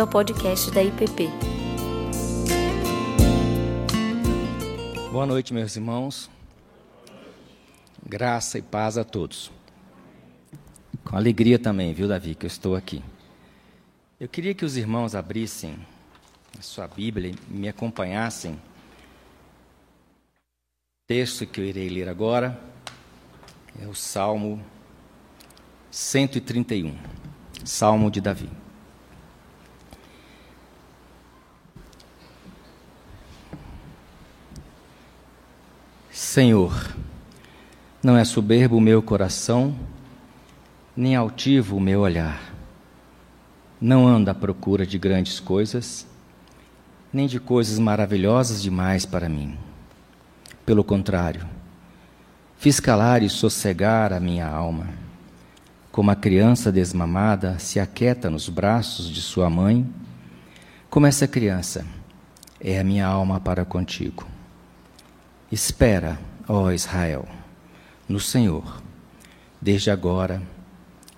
bem-vindo ao podcast da IPP. Boa noite, meus irmãos. Graça e paz a todos. Com alegria também, viu, Davi, que eu estou aqui. Eu queria que os irmãos abrissem a sua Bíblia e me acompanhassem. O texto que eu irei ler agora é o Salmo 131, Salmo de Davi. Senhor, não é soberbo o meu coração, nem altivo o meu olhar. Não anda à procura de grandes coisas, nem de coisas maravilhosas demais para mim. Pelo contrário, fiz calar e sossegar a minha alma. Como a criança desmamada se aquieta nos braços de sua mãe, como essa criança é a minha alma para contigo. Espera, ó Israel, no Senhor, desde agora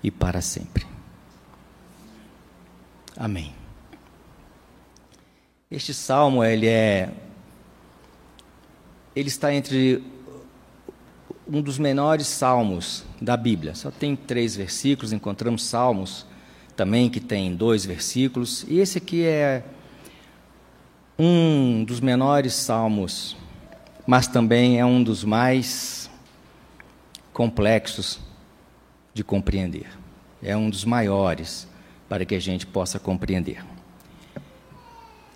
e para sempre. Amém. Este salmo ele é ele está entre um dos menores salmos da Bíblia. Só tem três versículos. Encontramos salmos também que tem dois versículos. E esse aqui é um dos menores salmos mas também é um dos mais complexos de compreender. É um dos maiores para que a gente possa compreender.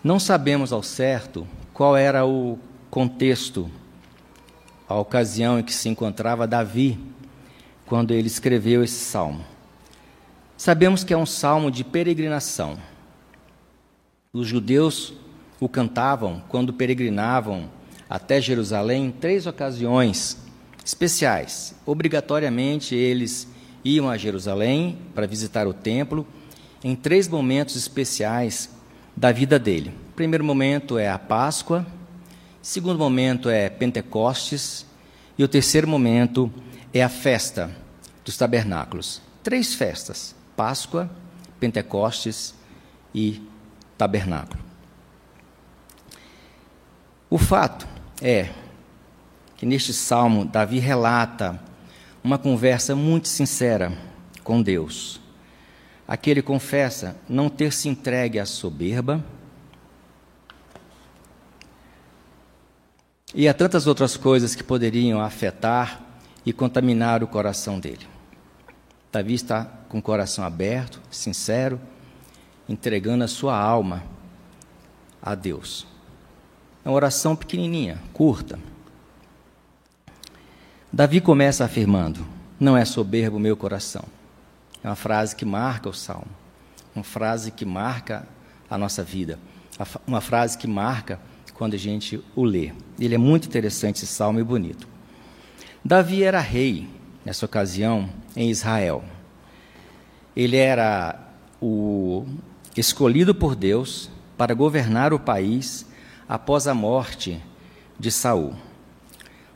Não sabemos ao certo qual era o contexto, a ocasião em que se encontrava Davi quando ele escreveu esse salmo. Sabemos que é um salmo de peregrinação. Os judeus o cantavam quando peregrinavam até Jerusalém em três ocasiões especiais. Obrigatoriamente eles iam a Jerusalém para visitar o templo em três momentos especiais da vida dele. O primeiro momento é a Páscoa, o segundo momento é Pentecostes e o terceiro momento é a festa dos tabernáculos. Três festas: Páscoa, Pentecostes e tabernáculo. O fato é que neste salmo Davi relata uma conversa muito sincera com Deus. Aqui ele confessa não ter se entregue à soberba e a tantas outras coisas que poderiam afetar e contaminar o coração dele. Davi está com o coração aberto, sincero, entregando a sua alma a Deus. É uma oração pequenininha, curta. Davi começa afirmando: Não é soberbo o meu coração. É uma frase que marca o salmo, uma frase que marca a nossa vida, uma frase que marca quando a gente o lê. Ele é muito interessante esse salmo e bonito. Davi era rei nessa ocasião em Israel. Ele era o escolhido por Deus para governar o país após a morte de Saul.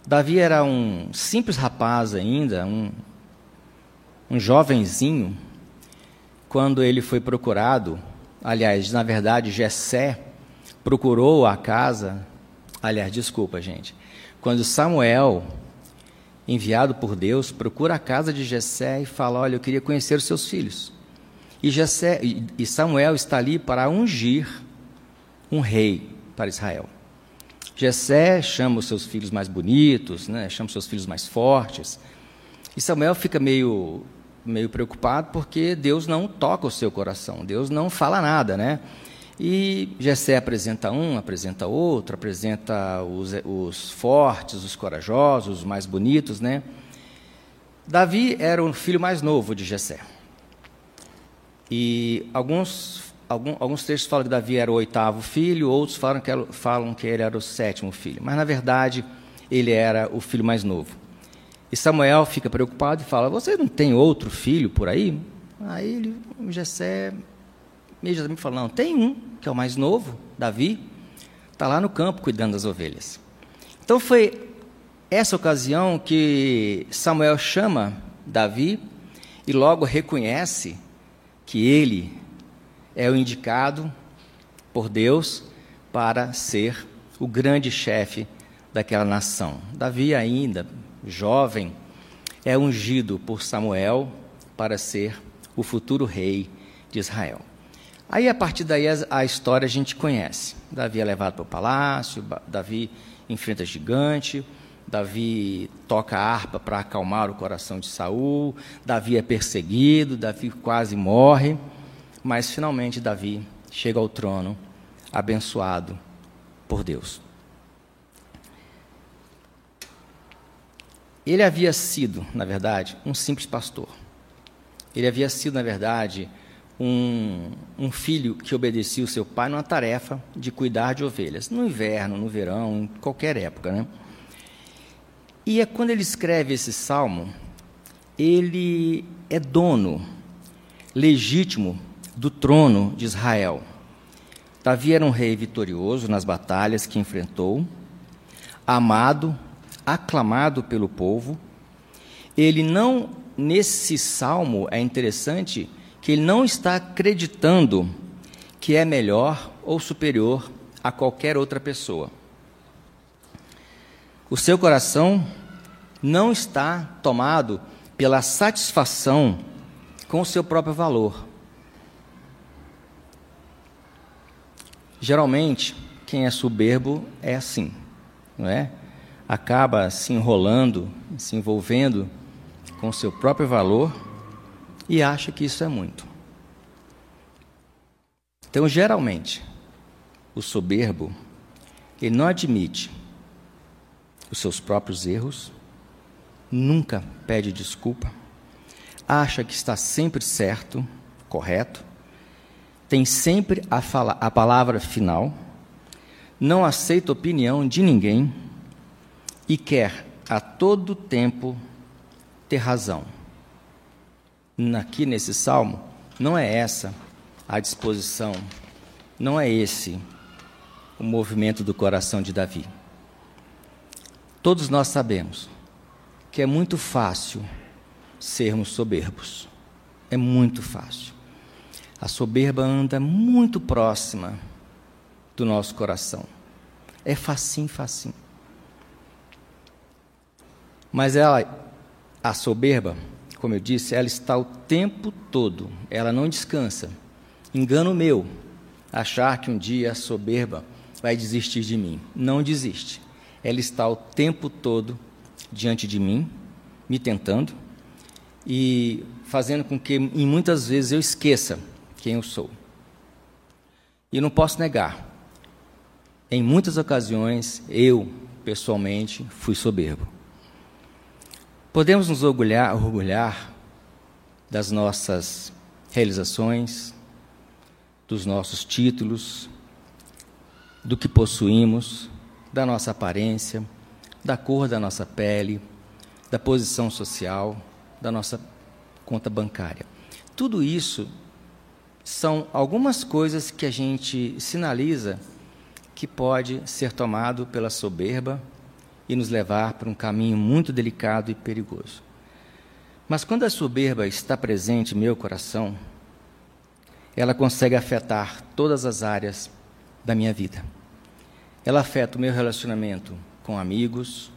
Davi era um simples rapaz ainda, um, um jovenzinho, quando ele foi procurado. Aliás, na verdade, Jessé procurou a casa. Aliás, desculpa, gente. Quando Samuel, enviado por Deus, procura a casa de Jessé e fala: "Olha, eu queria conhecer os seus filhos". E Jessé e Samuel está ali para ungir um rei para Israel. Jessé chama os seus filhos mais bonitos, né? chama os seus filhos mais fortes. E Samuel fica meio, meio preocupado porque Deus não toca o seu coração, Deus não fala nada, né? E Jessé apresenta um, apresenta outro, apresenta os, os fortes, os corajosos, os mais bonitos, né? Davi era o filho mais novo de Jessé. E alguns Algum, alguns textos falam que Davi era o oitavo filho, outros falam que, falam que ele era o sétimo filho. Mas, na verdade, ele era o filho mais novo. E Samuel fica preocupado e fala: Você não tem outro filho por aí? Aí ele, Jessé imediatamente fala: Não, tem um, que é o mais novo, Davi, está lá no campo cuidando das ovelhas. Então foi essa ocasião que Samuel chama Davi e logo reconhece que ele é o indicado por Deus para ser o grande chefe daquela nação. Davi, ainda jovem, é ungido por Samuel para ser o futuro rei de Israel. Aí, a partir daí, a história a gente conhece. Davi é levado para o palácio, Davi enfrenta gigante, Davi toca a harpa para acalmar o coração de Saul, Davi é perseguido, Davi quase morre, mas finalmente Davi chega ao trono abençoado por Deus. Ele havia sido, na verdade, um simples pastor. Ele havia sido, na verdade, um, um, filho que obedecia o seu pai numa tarefa de cuidar de ovelhas, no inverno, no verão, em qualquer época. Né? E é quando ele escreve esse salmo, ele é dono legítimo do trono de Israel. Davi era um rei vitorioso nas batalhas que enfrentou, amado, aclamado pelo povo. Ele não, nesse salmo, é interessante que ele não está acreditando que é melhor ou superior a qualquer outra pessoa. O seu coração não está tomado pela satisfação com o seu próprio valor. Geralmente, quem é soberbo é assim, não é? Acaba se enrolando, se envolvendo com seu próprio valor e acha que isso é muito. Então, geralmente, o soberbo, ele não admite os seus próprios erros, nunca pede desculpa, acha que está sempre certo, correto, tem sempre a, fala, a palavra final, não aceita opinião de ninguém e quer a todo tempo ter razão. Aqui nesse salmo, não é essa a disposição, não é esse o movimento do coração de Davi. Todos nós sabemos que é muito fácil sermos soberbos. É muito fácil. A soberba anda muito próxima do nosso coração. É facinho, facinho. Mas ela, a soberba, como eu disse, ela está o tempo todo, ela não descansa. Engano meu, achar que um dia a soberba vai desistir de mim. Não desiste. Ela está o tempo todo diante de mim, me tentando e fazendo com que, em muitas vezes, eu esqueça quem eu sou. E não posso negar, em muitas ocasiões, eu, pessoalmente, fui soberbo. Podemos nos orgulhar, orgulhar das nossas realizações, dos nossos títulos, do que possuímos, da nossa aparência, da cor da nossa pele, da posição social, da nossa conta bancária. Tudo isso são algumas coisas que a gente sinaliza que pode ser tomado pela soberba e nos levar para um caminho muito delicado e perigoso. Mas quando a soberba está presente em meu coração, ela consegue afetar todas as áreas da minha vida. Ela afeta o meu relacionamento com amigos,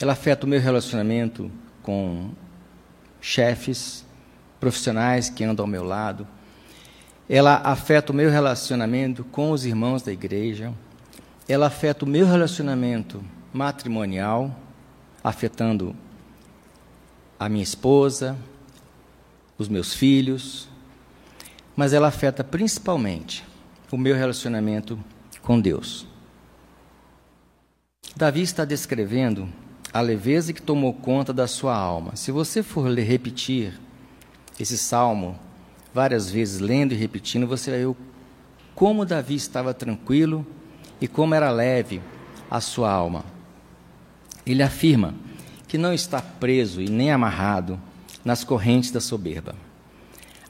ela afeta o meu relacionamento com chefes, profissionais que andam ao meu lado, ela afeta o meu relacionamento com os irmãos da igreja, ela afeta o meu relacionamento matrimonial, afetando a minha esposa, os meus filhos, mas ela afeta principalmente o meu relacionamento com Deus. Davi está descrevendo a leveza que tomou conta da sua alma. Se você for repetir esse salmo várias vezes, lendo e repetindo, você vai ver como Davi estava tranquilo e como era leve a sua alma. Ele afirma que não está preso e nem amarrado nas correntes da soberba.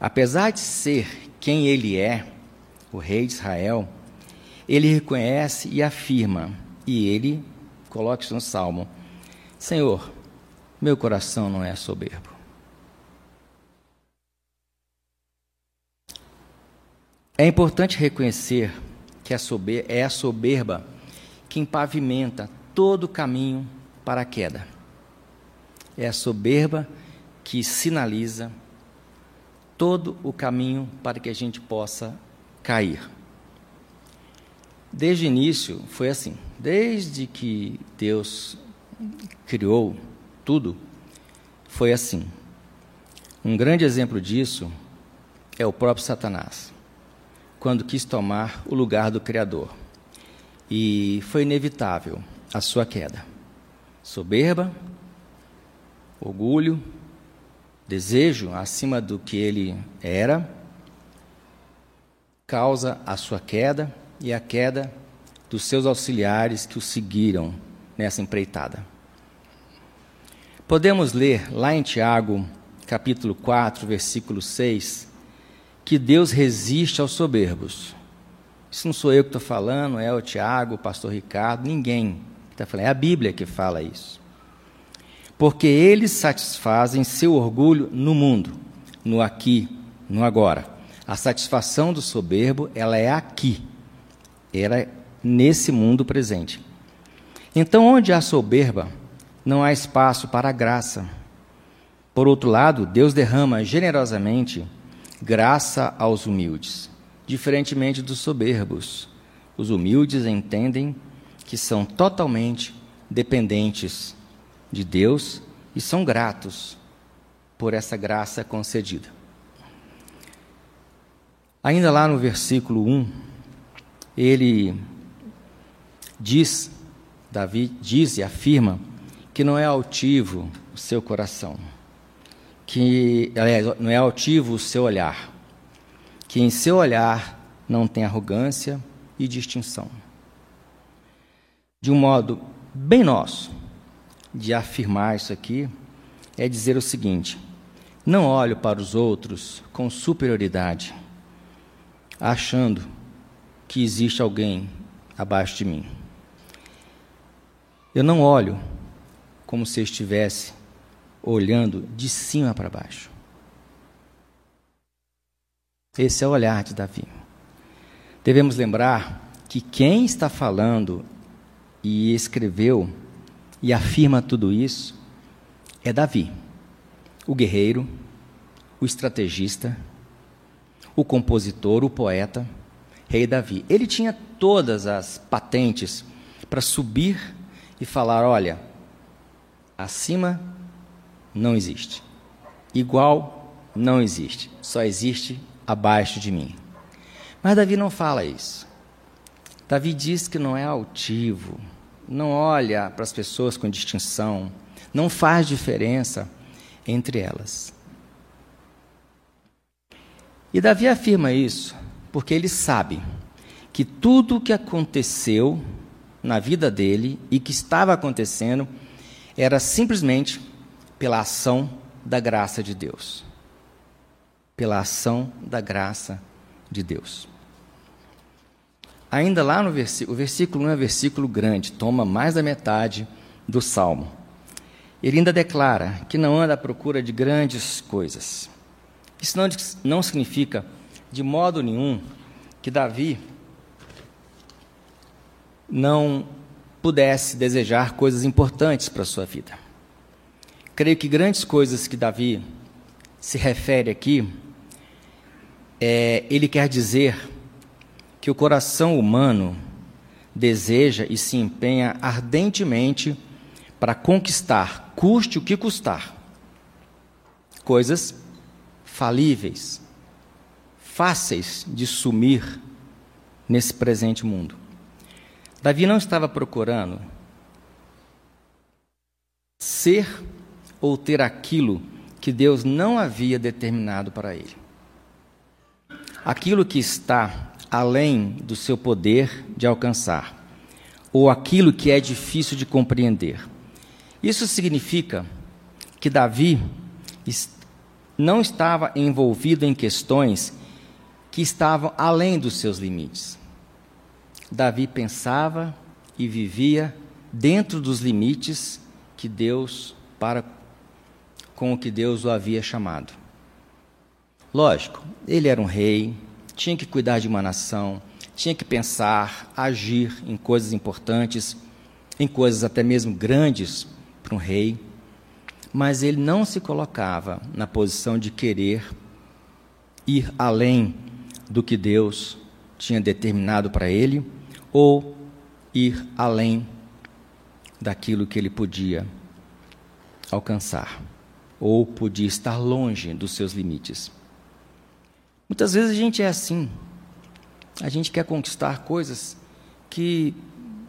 Apesar de ser quem ele é, o rei de Israel, ele reconhece e afirma, e ele coloca isso no salmo: Senhor, meu coração não é soberbo. É importante reconhecer que é a soberba que pavimenta todo o caminho para a queda. É a soberba que sinaliza todo o caminho para que a gente possa cair. Desde o início foi assim. Desde que Deus criou tudo, foi assim. Um grande exemplo disso é o próprio Satanás, quando quis tomar o lugar do Criador. E foi inevitável a sua queda. Soberba, orgulho, desejo acima do que ele era, causa a sua queda e a queda dos seus auxiliares que o seguiram nessa empreitada. Podemos ler lá em Tiago, capítulo 4, versículo 6, que Deus resiste aos soberbos. Isso não sou eu que estou falando, é o Tiago, o pastor Ricardo, ninguém está falando, é a Bíblia que fala isso. Porque eles satisfazem seu orgulho no mundo, no aqui, no agora. A satisfação do soberbo, ela é aqui era nesse mundo presente. Então, onde há soberba, não há espaço para a graça. Por outro lado, Deus derrama generosamente graça aos humildes, diferentemente dos soberbos. Os humildes entendem que são totalmente dependentes de Deus e são gratos por essa graça concedida. Ainda lá no versículo 1, ele diz, Davi diz e afirma que não é altivo o seu coração, que não é altivo o seu olhar, que em seu olhar não tem arrogância e distinção. De um modo bem nosso de afirmar isso aqui é dizer o seguinte: não olho para os outros com superioridade, achando que existe alguém abaixo de mim. Eu não olho como se estivesse olhando de cima para baixo. Esse é o olhar de Davi. Devemos lembrar que quem está falando e escreveu e afirma tudo isso é Davi, o guerreiro, o estrategista, o compositor, o poeta rei Davi. Ele tinha todas as patentes para subir e falar: olha, acima não existe, igual não existe, só existe abaixo de mim. Mas Davi não fala isso. Davi diz que não é altivo, não olha para as pessoas com distinção, não faz diferença entre elas. E Davi afirma isso porque ele sabe que tudo o que aconteceu na vida dele e que estava acontecendo era simplesmente pela ação da graça de Deus. Pela ação da graça de Deus. Ainda lá no versículo, o versículo 1 é um versículo grande, toma mais da metade do salmo. Ele ainda declara que não anda à procura de grandes coisas. Isso não, não significa de modo nenhum que Davi não pudesse desejar coisas importantes para a sua vida. Creio que grandes coisas que Davi se refere aqui, é, ele quer dizer que o coração humano deseja e se empenha ardentemente para conquistar, custe o que custar, coisas falíveis, fáceis de sumir nesse presente mundo. Davi não estava procurando ser ou ter aquilo que Deus não havia determinado para ele. Aquilo que está além do seu poder de alcançar, ou aquilo que é difícil de compreender. Isso significa que Davi não estava envolvido em questões que estavam além dos seus limites. Davi pensava e vivia dentro dos limites que Deus para com o que Deus o havia chamado. Lógico, ele era um rei, tinha que cuidar de uma nação, tinha que pensar, agir em coisas importantes, em coisas até mesmo grandes para um rei, mas ele não se colocava na posição de querer ir além do que Deus tinha determinado para ele ou ir além daquilo que ele podia alcançar ou podia estar longe dos seus limites. Muitas vezes a gente é assim. A gente quer conquistar coisas que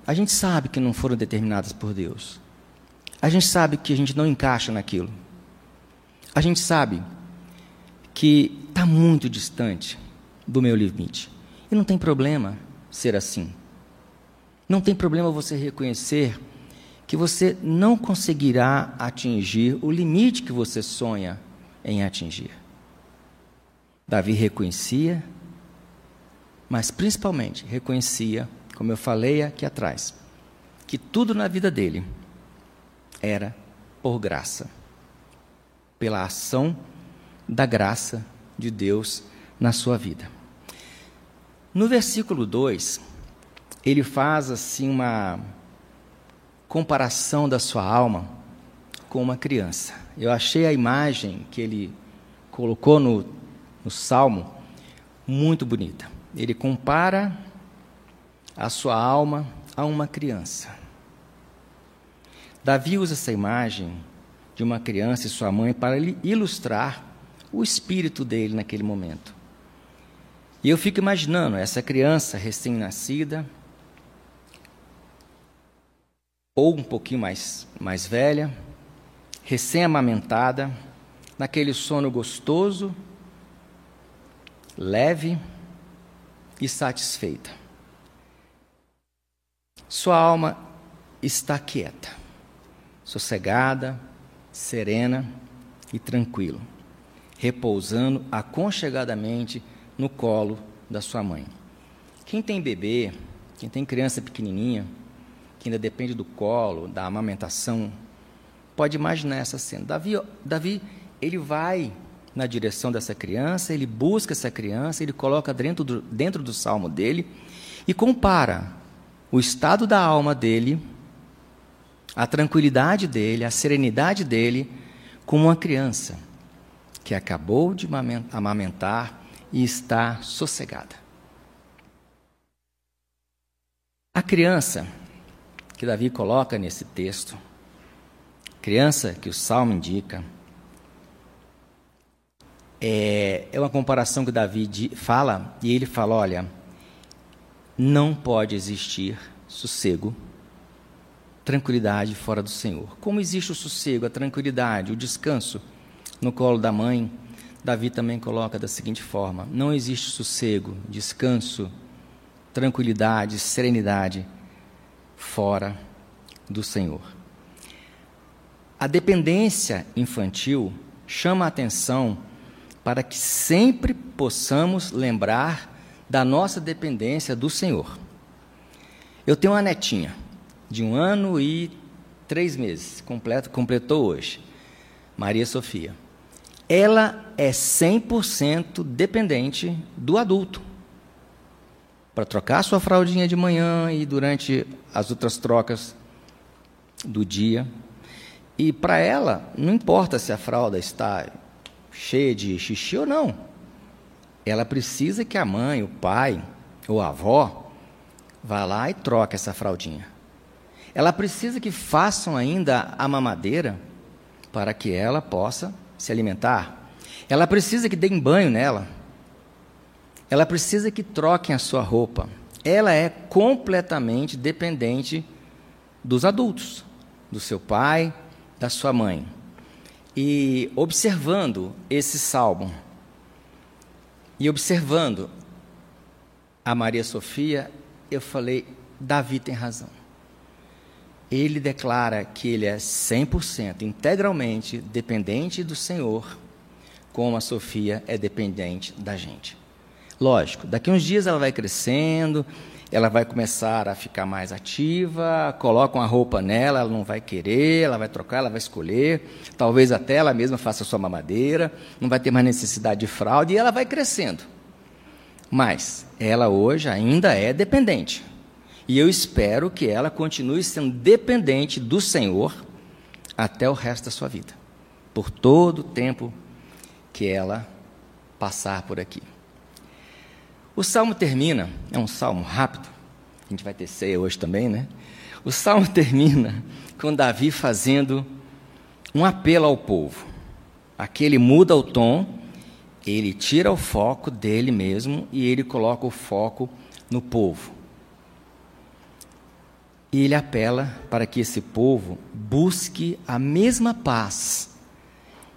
a gente sabe que não foram determinadas por Deus. A gente sabe que a gente não encaixa naquilo. A gente sabe que está muito distante do meu limite. E não tem problema ser assim. Não tem problema você reconhecer que você não conseguirá atingir o limite que você sonha em atingir. Davi reconhecia, mas principalmente reconhecia, como eu falei aqui atrás, que tudo na vida dele era por graça, pela ação da graça de Deus na sua vida. No versículo 2, ele faz assim uma comparação da sua alma com uma criança. Eu achei a imagem que ele colocou no, no salmo muito bonita. Ele compara a sua alma a uma criança. Davi usa essa imagem de uma criança e sua mãe para ilustrar o espírito dele naquele momento. E eu fico imaginando essa criança recém-nascida, ou um pouquinho mais, mais velha, recém-amamentada, naquele sono gostoso, leve e satisfeita. Sua alma está quieta, sossegada, serena e tranquila, repousando aconchegadamente no colo da sua mãe. Quem tem bebê, quem tem criança pequenininha, que ainda depende do colo, da amamentação, pode imaginar essa cena. Davi, Davi ele vai na direção dessa criança, ele busca essa criança, ele coloca dentro do, dentro do salmo dele e compara o estado da alma dele, a tranquilidade dele, a serenidade dele, com uma criança que acabou de amamentar e está sossegada. A criança que Davi coloca nesse texto, criança que o salmo indica, é, é uma comparação que Davi fala, e ele fala: olha, não pode existir sossego, tranquilidade fora do Senhor. Como existe o sossego, a tranquilidade, o descanso no colo da mãe, Davi também coloca da seguinte forma: não existe sossego, descanso, tranquilidade, serenidade fora do Senhor. A dependência infantil chama a atenção para que sempre possamos lembrar da nossa dependência do Senhor. Eu tenho uma netinha de um ano e três meses, completo, completou hoje, Maria Sofia ela é 100% dependente do adulto. Para trocar sua fraldinha de manhã e durante as outras trocas do dia. E para ela, não importa se a fralda está cheia de xixi ou não. Ela precisa que a mãe, o pai ou a avó vá lá e troque essa fraldinha. Ela precisa que façam ainda a mamadeira para que ela possa se alimentar, ela precisa que deem banho nela. Ela precisa que troquem a sua roupa. Ela é completamente dependente dos adultos, do seu pai, da sua mãe. E observando esse salmo, e observando a Maria Sofia, eu falei: Davi tem razão ele declara que ele é 100%, integralmente dependente do Senhor, como a Sofia é dependente da gente. Lógico, daqui uns dias ela vai crescendo, ela vai começar a ficar mais ativa, coloca uma roupa nela, ela não vai querer, ela vai trocar, ela vai escolher, talvez até ela mesma faça sua mamadeira, não vai ter mais necessidade de fraude e ela vai crescendo. Mas ela hoje ainda é dependente. E eu espero que ela continue sendo dependente do Senhor até o resto da sua vida, por todo o tempo que ela passar por aqui. O salmo termina, é um salmo rápido, a gente vai ter ceia hoje também, né? O salmo termina com Davi fazendo um apelo ao povo. Aqui ele muda o tom, ele tira o foco dele mesmo e ele coloca o foco no povo. E ele apela para que esse povo busque a mesma paz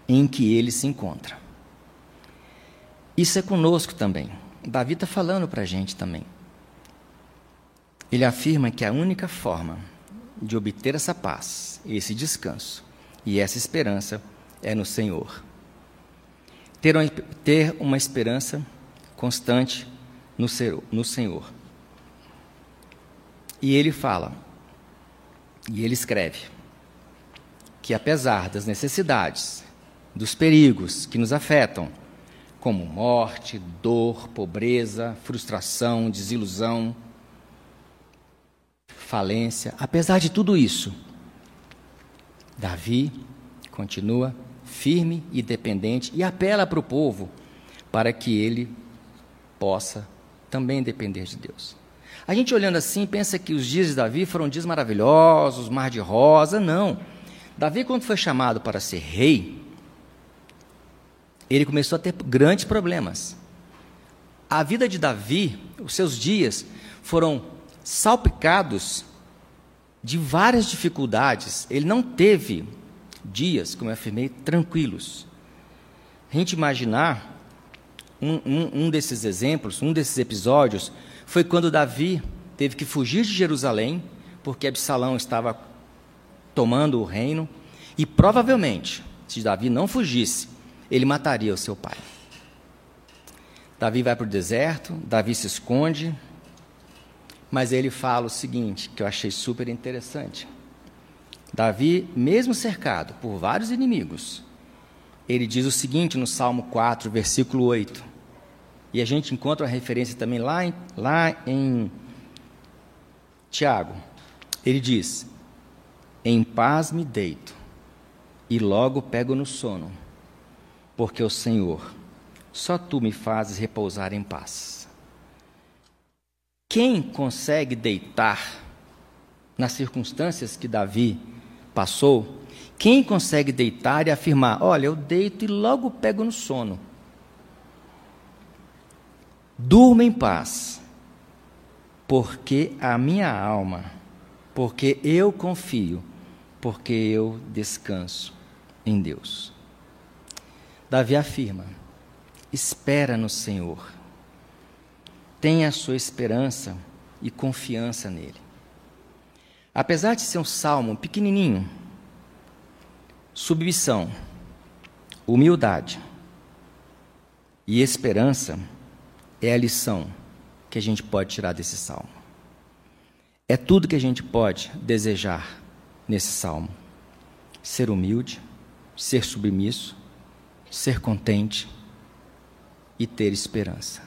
em que ele se encontra. Isso é conosco também. Davi está falando para a gente também. Ele afirma que a única forma de obter essa paz, esse descanso e essa esperança é no Senhor. Ter uma, ter uma esperança constante no, no Senhor. E ele fala, e ele escreve, que apesar das necessidades, dos perigos que nos afetam, como morte, dor, pobreza, frustração, desilusão, falência, apesar de tudo isso, Davi continua firme e dependente e apela para o povo para que ele possa também depender de Deus. A gente olhando assim pensa que os dias de Davi foram dias maravilhosos, mar de rosa. Não. Davi, quando foi chamado para ser rei, ele começou a ter grandes problemas. A vida de Davi, os seus dias, foram salpicados de várias dificuldades. Ele não teve dias, como eu afirmei, tranquilos. A gente imaginar um, um, um desses exemplos, um desses episódios, foi quando Davi teve que fugir de Jerusalém, porque Absalão estava tomando o reino, e provavelmente, se Davi não fugisse, ele mataria o seu pai. Davi vai para o deserto, Davi se esconde, mas ele fala o seguinte, que eu achei super interessante. Davi, mesmo cercado por vários inimigos, ele diz o seguinte no Salmo 4, versículo 8. E a gente encontra a referência também lá em, lá em Tiago. Ele diz: Em paz me deito e logo pego no sono, porque o Senhor, só tu me fazes repousar em paz. Quem consegue deitar nas circunstâncias que Davi passou, quem consegue deitar e afirmar: Olha, eu deito e logo pego no sono? Durma em paz, porque a minha alma, porque eu confio, porque eu descanso em Deus. Davi afirma: espera no Senhor, tenha a sua esperança e confiança nele. Apesar de ser um salmo pequenininho, submissão, humildade e esperança é a lição que a gente pode tirar desse salmo. É tudo que a gente pode desejar nesse salmo: ser humilde, ser submisso, ser contente e ter esperança.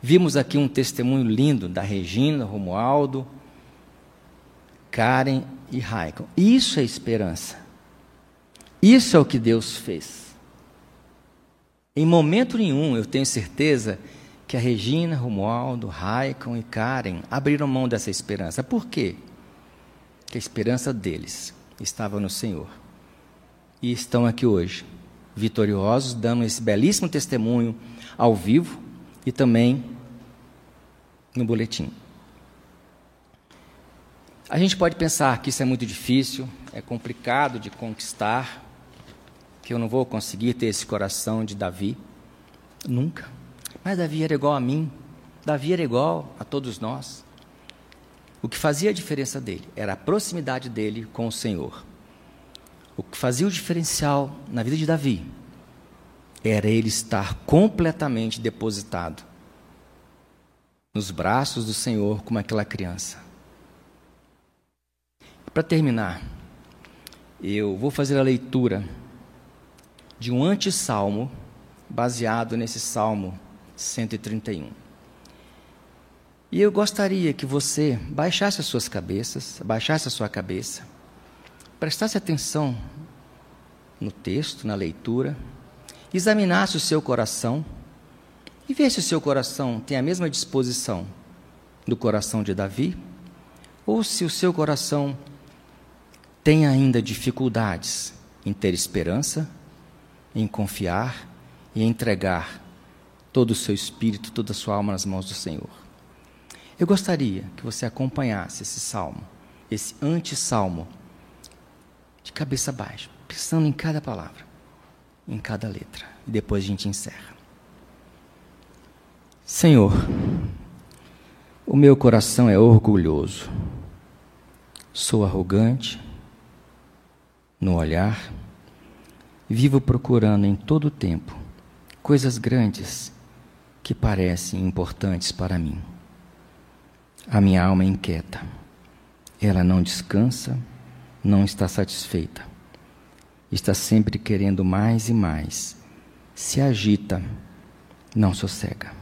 Vimos aqui um testemunho lindo da Regina, Romualdo, Karen e Raikon. Isso é esperança. Isso é o que Deus fez. Em momento nenhum, eu tenho certeza que a Regina, Romualdo, Raikon e Karen abriram mão dessa esperança. Por quê? Que a esperança deles estava no Senhor. E estão aqui hoje, vitoriosos, dando esse belíssimo testemunho ao vivo e também no boletim. A gente pode pensar que isso é muito difícil, é complicado de conquistar, que eu não vou conseguir ter esse coração de Davi. Nunca. Mas Davi era igual a mim. Davi era igual a todos nós. O que fazia a diferença dele era a proximidade dele com o Senhor. O que fazia o diferencial na vida de Davi era ele estar completamente depositado nos braços do Senhor como aquela criança. Para terminar, eu vou fazer a leitura de um antissalmo baseado nesse salmo 131. E eu gostaria que você baixasse as suas cabeças, baixasse a sua cabeça, prestasse atenção no texto, na leitura, examinasse o seu coração e vê se o seu coração tem a mesma disposição do coração de Davi, ou se o seu coração tem ainda dificuldades em ter esperança, em confiar e entregar todo o seu espírito, toda a sua alma nas mãos do Senhor. Eu gostaria que você acompanhasse esse salmo, esse anti-salmo, de cabeça baixa, pensando em cada palavra, em cada letra. E depois a gente encerra. Senhor, o meu coração é orgulhoso, sou arrogante no olhar, vivo procurando em todo o tempo coisas grandes que parecem importantes para mim. A minha alma é inquieta, ela não descansa, não está satisfeita, está sempre querendo mais e mais, se agita, não sossega.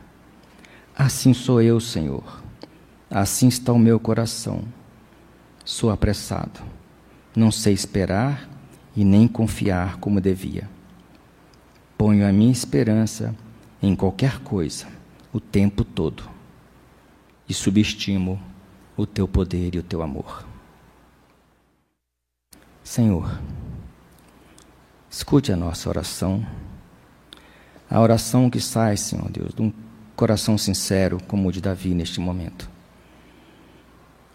Assim sou eu, Senhor, assim está o meu coração. Sou apressado, não sei esperar e nem confiar como devia. Ponho a minha esperança em qualquer coisa, o tempo todo, e subestimo o teu poder e o teu amor. Senhor, escute a nossa oração, a oração que sai, Senhor Deus, de um coração sincero como o de Davi neste momento.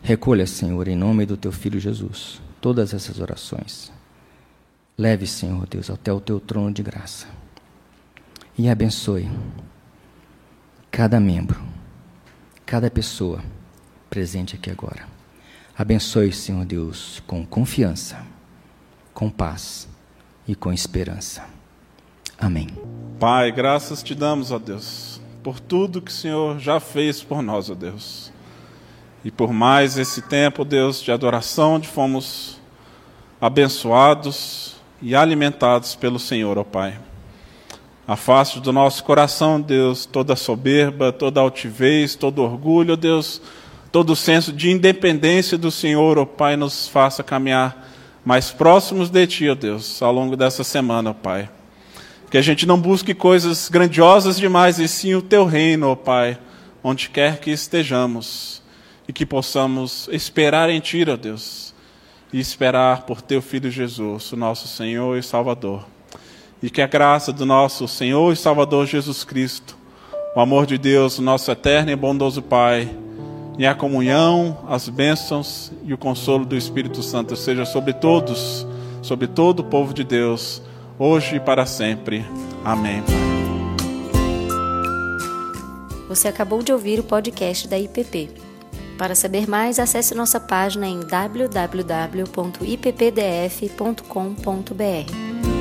Recolha, Senhor, em nome do teu filho Jesus, todas essas orações. Leve, Senhor Deus, até o teu trono de graça e abençoe cada membro, cada pessoa presente aqui agora. Abençoe, Senhor Deus, com confiança, com paz e com esperança. Amém. Pai, graças te damos, ó Deus, por tudo que o Senhor já fez por nós, ó Deus. E por mais esse tempo, Deus, de adoração, onde fomos abençoados e alimentados pelo Senhor, ó Pai. Afaste do nosso coração, Deus, toda soberba, toda altivez, todo orgulho, Deus, todo senso de independência do Senhor, ó Pai, nos faça caminhar mais próximos de Ti, ó oh Deus, ao longo dessa semana, ó oh Pai. Que a gente não busque coisas grandiosas demais, e sim o Teu reino, ó Pai, onde quer que estejamos, e que possamos esperar em Ti, ó Deus, e esperar por Teu Filho Jesus, o nosso Senhor e Salvador e que a graça do nosso Senhor e Salvador Jesus Cristo, o amor de Deus, nosso eterno e bondoso Pai, e a comunhão, as bênçãos e o consolo do Espírito Santo seja sobre todos, sobre todo o povo de Deus, hoje e para sempre. Amém. Você acabou de ouvir o podcast da IPP. Para saber mais, acesse nossa página em www.ippdf.com.br.